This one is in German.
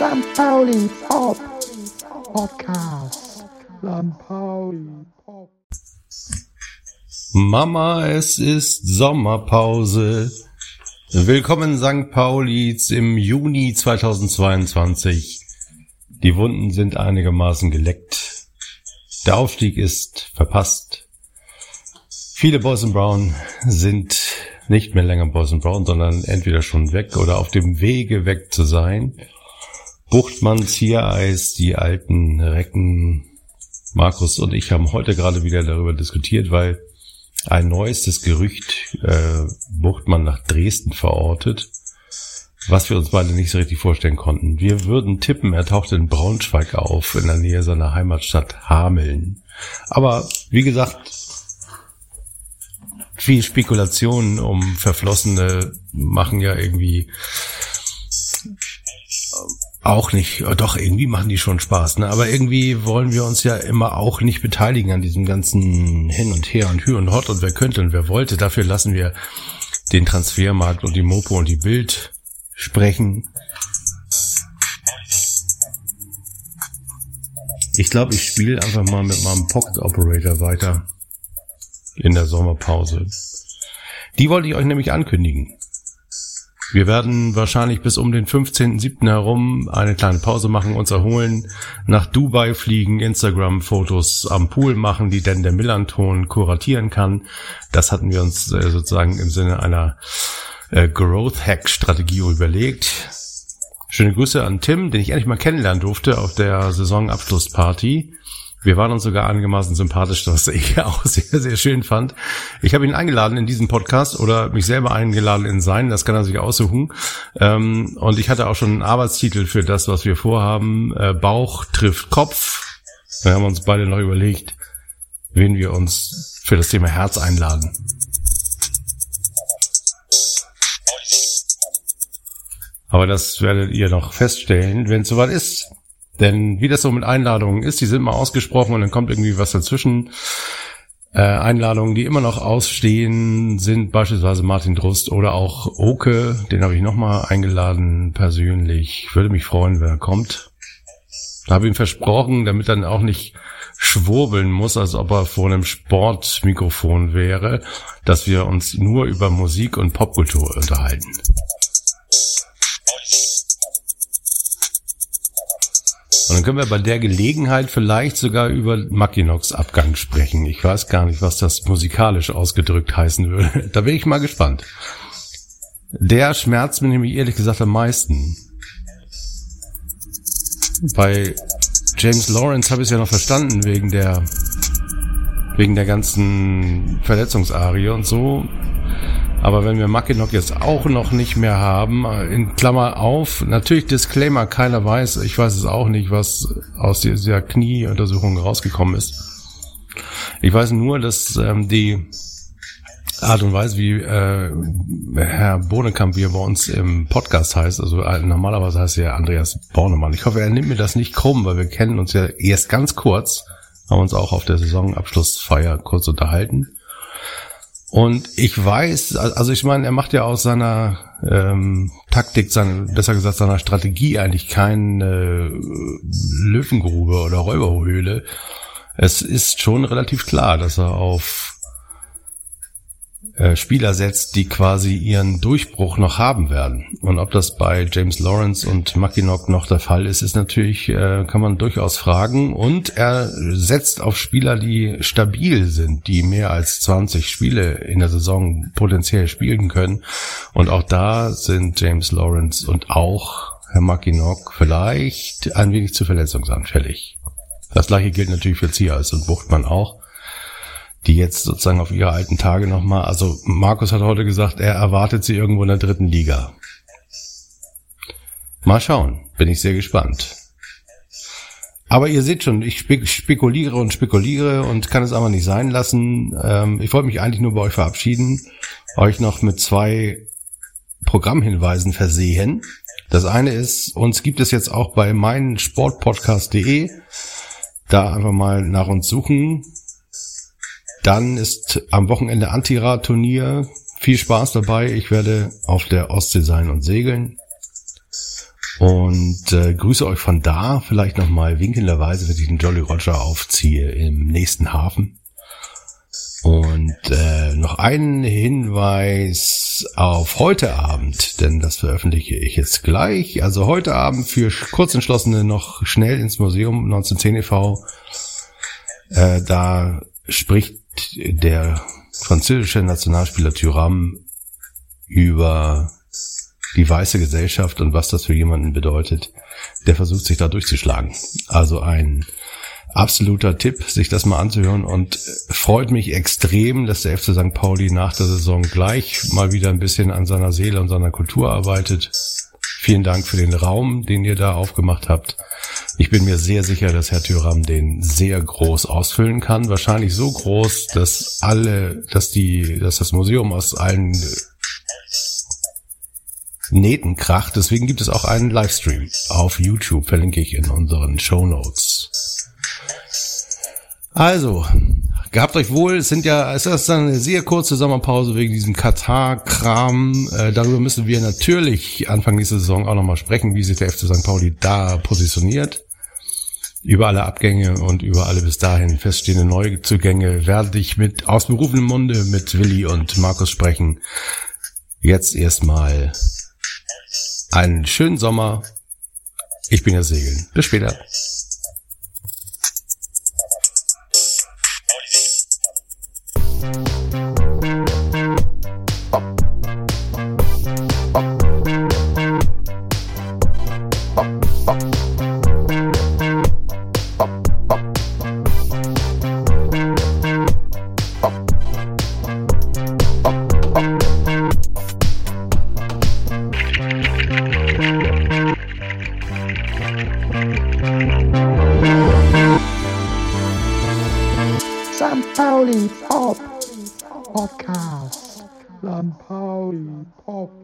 St. Pauli Pop Podcast. St. Pauli Pop. Mama, es ist Sommerpause. Willkommen St. Paulis im Juni 2022. Die Wunden sind einigermaßen geleckt. Der Aufstieg ist verpasst. Viele Boys and Brown sind nicht mehr länger Boys and Brown, sondern entweder schon weg oder auf dem Wege weg zu sein. Buchtmann, Ziereis, die alten Recken, Markus und ich haben heute gerade wieder darüber diskutiert, weil ein neuestes Gerücht äh, Buchtmann nach Dresden verortet, was wir uns beide nicht so richtig vorstellen konnten. Wir würden tippen, er tauchte in Braunschweig auf, in der Nähe seiner Heimatstadt Hameln. Aber wie gesagt, viel Spekulationen um Verflossene machen ja irgendwie auch nicht, doch irgendwie machen die schon Spaß, ne? Aber irgendwie wollen wir uns ja immer auch nicht beteiligen an diesem ganzen Hin und Her und Hü und Hot und wer könnte und wer wollte. Dafür lassen wir den Transfermarkt und die Mopo und die Bild sprechen. Ich glaube, ich spiele einfach mal mit meinem Pocket Operator weiter in der Sommerpause. Die wollte ich euch nämlich ankündigen. Wir werden wahrscheinlich bis um den 15.07. herum eine kleine Pause machen, uns erholen, nach Dubai fliegen, Instagram-Fotos am Pool machen, die denn der Millanton kuratieren kann. Das hatten wir uns äh, sozusagen im Sinne einer äh, Growth-Hack-Strategie überlegt. Schöne Grüße an Tim, den ich endlich mal kennenlernen durfte auf der Saisonabschlussparty. Wir waren uns sogar einigermaßen sympathisch, was ich auch sehr, sehr schön fand. Ich habe ihn eingeladen in diesen Podcast oder mich selber eingeladen in seinen, das kann er sich aussuchen. Ähm, und ich hatte auch schon einen Arbeitstitel für das, was wir vorhaben. Äh, Bauch trifft Kopf. Wir haben uns beide noch überlegt, wen wir uns für das Thema Herz einladen. Aber das werdet ihr noch feststellen, wenn es soweit ist. Denn wie das so mit Einladungen ist, die sind mal ausgesprochen und dann kommt irgendwie was dazwischen. Äh, Einladungen, die immer noch ausstehen, sind beispielsweise Martin Drust oder auch Oke, den habe ich nochmal eingeladen persönlich. Würde mich freuen, wenn er kommt. Habe ihm versprochen, damit er dann auch nicht schwurbeln muss, als ob er vor einem Sportmikrofon wäre, dass wir uns nur über Musik und Popkultur unterhalten. Und dann können wir bei der Gelegenheit vielleicht sogar über Makinox Abgang sprechen. Ich weiß gar nicht, was das musikalisch ausgedrückt heißen würde. Da bin ich mal gespannt. Der schmerzt mir nämlich ehrlich gesagt am meisten. Bei James Lawrence habe ich es ja noch verstanden wegen der wegen der ganzen Verletzungsarie und so. Aber wenn wir Mackinock jetzt auch noch nicht mehr haben, in Klammer auf, natürlich Disclaimer, keiner weiß, ich weiß es auch nicht, was aus dieser Knieuntersuchung rausgekommen ist. Ich weiß nur, dass ähm, die Art und Weise, wie äh, Herr Bohnekamp, wie er bei uns im Podcast heißt, also äh, normalerweise heißt er Andreas Bornemann. Ich hoffe, er nimmt mir das nicht krumm, weil wir kennen uns ja erst ganz kurz, haben uns auch auf der Saisonabschlussfeier kurz unterhalten. Und ich weiß, also ich meine, er macht ja aus seiner ähm, Taktik, seine, besser gesagt seiner Strategie eigentlich keine Löwengrube oder Räuberhöhle. Es ist schon relativ klar, dass er auf äh, Spieler setzt, die quasi ihren Durchbruch noch haben werden. Und ob das bei James Lawrence und Mackinock noch der Fall ist, ist natürlich, äh, kann man durchaus fragen. Und er setzt auf Spieler, die stabil sind, die mehr als 20 Spiele in der Saison potenziell spielen können. Und auch da sind James Lawrence und auch Herr Mackinock vielleicht ein wenig zu verletzungsanfällig. Das gleiche gilt natürlich für Zias und Buchtmann auch die jetzt sozusagen auf ihre alten Tage nochmal, also Markus hat heute gesagt, er erwartet sie irgendwo in der dritten Liga. Mal schauen, bin ich sehr gespannt. Aber ihr seht schon, ich spekuliere und spekuliere und kann es aber nicht sein lassen. Ähm, ich wollte mich eigentlich nur bei euch verabschieden, euch noch mit zwei Programmhinweisen versehen. Das eine ist, uns gibt es jetzt auch bei meinsportpodcast.de. Da einfach mal nach uns suchen. Dann ist am Wochenende Antirad-Turnier. Viel Spaß dabei. Ich werde auf der Ostsee sein und segeln. Und äh, grüße euch von da, vielleicht nochmal winkelnderweise, wenn ich den Jolly Roger aufziehe im nächsten Hafen. Und äh, noch einen Hinweis auf heute Abend, denn das veröffentliche ich jetzt gleich. Also heute Abend für Kurzentschlossene noch schnell ins Museum 1910 e.V. Äh, da spricht der französische Nationalspieler Thuram über die weiße Gesellschaft und was das für jemanden bedeutet, der versucht sich da durchzuschlagen. Also ein absoluter Tipp, sich das mal anzuhören und freut mich extrem, dass der FC St. Pauli nach der Saison gleich mal wieder ein bisschen an seiner Seele und seiner Kultur arbeitet. Vielen Dank für den Raum, den ihr da aufgemacht habt. Ich bin mir sehr sicher, dass Herr Thüram den sehr groß ausfüllen kann. Wahrscheinlich so groß, dass alle, dass die, dass das Museum aus allen Nähten kracht. Deswegen gibt es auch einen Livestream auf YouTube, verlinke ich in unseren Show Notes. Also, gehabt euch wohl. Es sind ja, es ist eine sehr kurze Sommerpause wegen diesem Katar-Kram. Äh, darüber müssen wir natürlich Anfang nächster Saison auch nochmal sprechen, wie sich der FC St. Pauli da positioniert. Über alle Abgänge und über alle bis dahin feststehende Neuzugänge werde ich mit ausberufenem Munde mit Willi und Markus sprechen. Jetzt erstmal einen schönen Sommer. Ich bin ja segeln. Bis später.